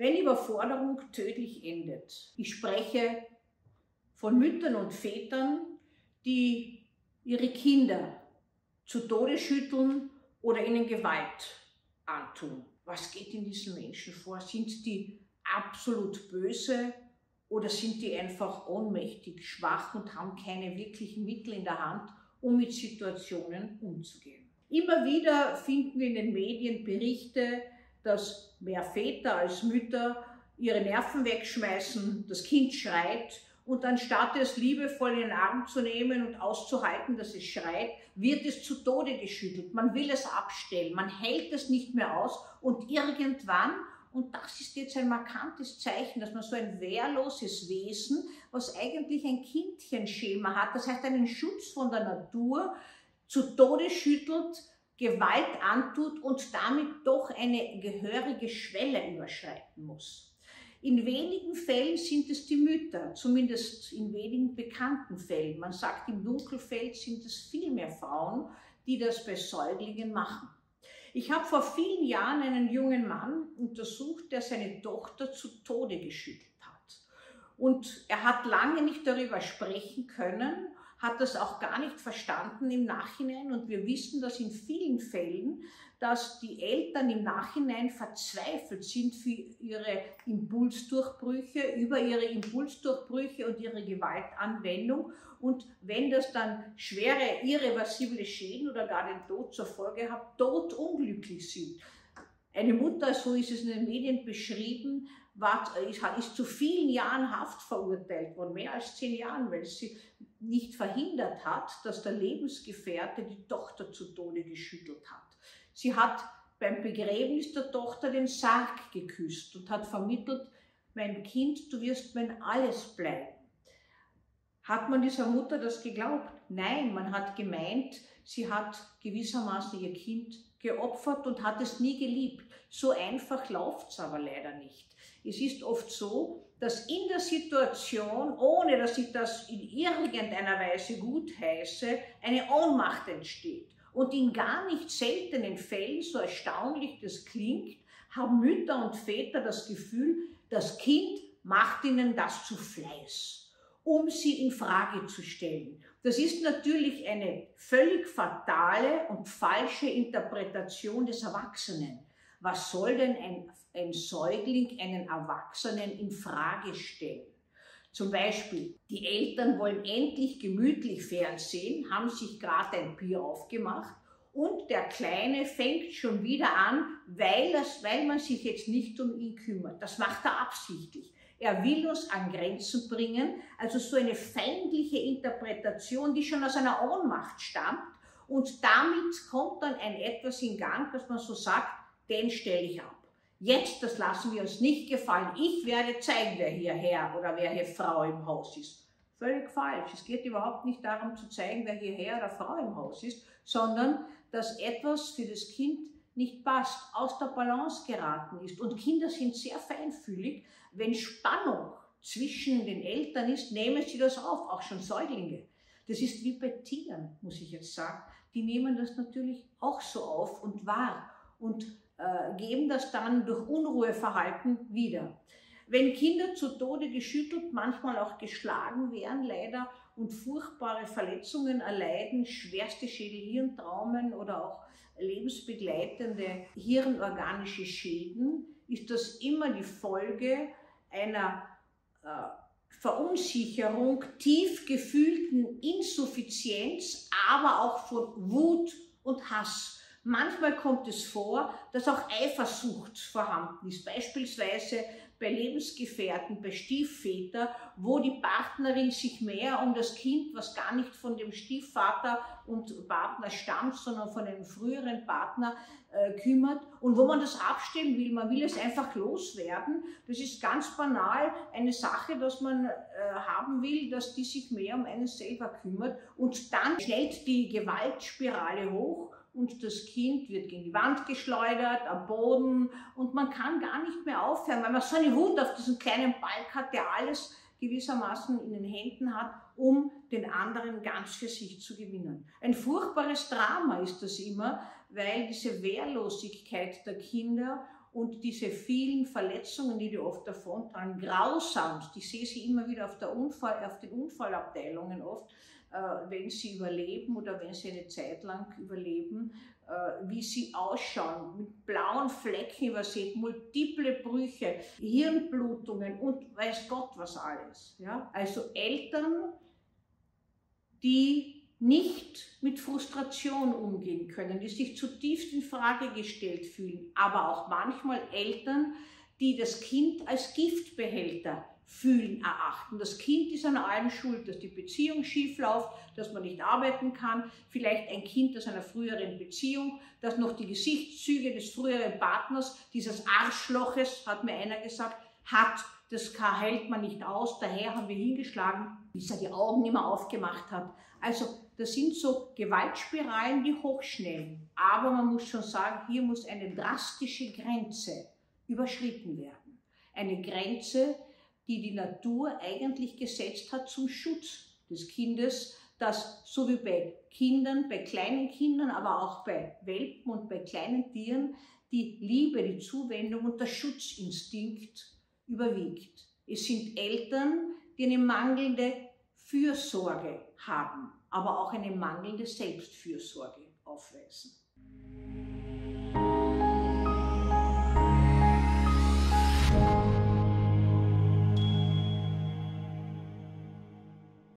wenn Überforderung tödlich endet. Ich spreche von Müttern und Vätern, die ihre Kinder zu Tode schütteln oder ihnen Gewalt antun. Was geht in diesen Menschen vor? Sind die absolut böse oder sind die einfach ohnmächtig, schwach und haben keine wirklichen Mittel in der Hand, um mit Situationen umzugehen? Immer wieder finden wir in den Medien Berichte, dass mehr Väter als Mütter ihre Nerven wegschmeißen, das Kind schreit und anstatt es liebevoll in den Arm zu nehmen und auszuhalten, dass es schreit, wird es zu Tode geschüttelt. Man will es abstellen, man hält es nicht mehr aus und irgendwann und das ist jetzt ein markantes Zeichen, dass man so ein wehrloses Wesen, was eigentlich ein Kindchenschema hat, das heißt einen Schutz von der Natur, zu Tode schüttelt, Gewalt antut und damit doch eine gehörige Schwelle überschreiten muss. In wenigen Fällen sind es die Mütter, zumindest in wenigen bekannten Fällen. Man sagt, im Dunkelfeld sind es viel mehr Frauen, die das bei Säuglingen machen. Ich habe vor vielen Jahren einen jungen Mann untersucht, der seine Tochter zu Tode geschüttelt hat. Und er hat lange nicht darüber sprechen können, hat das auch gar nicht verstanden im Nachhinein. Und wir wissen, dass in vielen Fällen, dass die Eltern im Nachhinein verzweifelt sind für ihre Impulsdurchbrüche, über ihre Impulsdurchbrüche und ihre Gewaltanwendung und wenn das dann schwere irreversible Schäden oder gar den Tod zur Folge hat, totunglücklich sind. Eine Mutter, so ist es in den Medien beschrieben, war, ist, ist zu vielen Jahren Haft verurteilt worden, mehr als zehn Jahren, weil sie nicht verhindert hat, dass der Lebensgefährte die Tochter zu Tode geschüttelt hat. Sie hat beim Begräbnis der Tochter den Sarg geküsst und hat vermittelt, mein Kind, du wirst mein alles bleiben. Hat man dieser Mutter das geglaubt? Nein, man hat gemeint, sie hat gewissermaßen ihr Kind geopfert und hat es nie geliebt. So einfach läuft es aber leider nicht. Es ist oft so, dass in der Situation, ohne dass ich das in irgendeiner Weise gut heiße, eine Ohnmacht entsteht. Und in gar nicht seltenen Fällen, so erstaunlich das klingt, haben Mütter und Väter das Gefühl, das Kind macht ihnen das zu Fleiß um sie in Frage zu stellen. Das ist natürlich eine völlig fatale und falsche Interpretation des Erwachsenen. Was soll denn ein, ein Säugling einen Erwachsenen in Frage stellen? Zum Beispiel, die Eltern wollen endlich gemütlich Fernsehen, haben sich gerade ein Bier aufgemacht und der Kleine fängt schon wieder an, weil, das, weil man sich jetzt nicht um ihn kümmert. Das macht er absichtlich. Er will uns an Grenzen bringen, also so eine feindliche Interpretation, die schon aus einer Ohnmacht stammt. Und damit kommt dann ein etwas in Gang, dass man so sagt, den stelle ich ab. Jetzt, das lassen wir uns nicht gefallen. Ich werde zeigen, wer hier Herr oder wer hier Frau im Haus ist. Völlig falsch. Es geht überhaupt nicht darum zu zeigen, wer hier Herr oder Frau im Haus ist, sondern dass etwas für das Kind nicht passt, aus der Balance geraten ist. Und Kinder sind sehr feinfühlig. Wenn Spannung zwischen den Eltern ist, nehmen sie das auf, auch schon Säuglinge. Das ist wie bei Tieren, muss ich jetzt sagen. Die nehmen das natürlich auch so auf und wahr und äh, geben das dann durch Unruheverhalten wieder. Wenn Kinder zu Tode geschüttelt, manchmal auch geschlagen werden, leider, und furchtbare Verletzungen erleiden, schwerste Schädelhirntraumen oder auch lebensbegleitende hirnorganische Schäden, ist das immer die Folge einer äh, Verunsicherung, tief gefühlten Insuffizienz, aber auch von Wut und Hass. Manchmal kommt es vor, dass auch Eifersucht vorhanden ist, beispielsweise bei Lebensgefährten, bei Stiefvätern, wo die Partnerin sich mehr um das Kind, was gar nicht von dem Stiefvater und Partner stammt, sondern von einem früheren Partner äh, kümmert und wo man das abstellen will. Man will es einfach loswerden. Das ist ganz banal eine Sache, dass man äh, haben will, dass die sich mehr um einen selber kümmert und dann schnellt die Gewaltspirale hoch und das Kind wird gegen die Wand geschleudert, am Boden und man kann gar nicht mehr aufhören, weil man so eine Wut auf diesen kleinen Balk hat, der alles gewissermaßen in den Händen hat, um den anderen ganz für sich zu gewinnen. Ein furchtbares Drama ist das immer, weil diese Wehrlosigkeit der Kinder und diese vielen Verletzungen, die die oft davontragen, grausamst, ich sehe sie immer wieder auf, Unfall, auf den Unfallabteilungen oft, wenn sie überleben oder wenn sie eine Zeit lang überleben, äh, wie sie ausschauen, mit blauen Flecken übersät, multiple Brüche, Hirnblutungen und weiß Gott was alles. Ja? Also Eltern, die nicht mit Frustration umgehen können, die sich zutiefst in Frage gestellt fühlen, aber auch manchmal Eltern, die das Kind als Giftbehälter fühlen, erachten. Das Kind ist an allem schuld, dass die Beziehung schief läuft, dass man nicht arbeiten kann, vielleicht ein Kind aus einer früheren Beziehung, dass noch die Gesichtszüge des früheren Partners, dieses Arschloches, hat mir einer gesagt, hat, das hält man nicht aus, daher haben wir hingeschlagen, bis er die Augen immer aufgemacht hat. Also das sind so Gewaltspiralen, die hochschnellen. Aber man muss schon sagen, hier muss eine drastische Grenze überschritten werden. Eine Grenze, die die Natur eigentlich gesetzt hat zum Schutz des Kindes, dass so wie bei Kindern, bei kleinen Kindern, aber auch bei Welpen und bei kleinen Tieren die Liebe, die Zuwendung und der Schutzinstinkt überwiegt. Es sind Eltern, die eine mangelnde Fürsorge haben, aber auch eine mangelnde Selbstfürsorge aufweisen.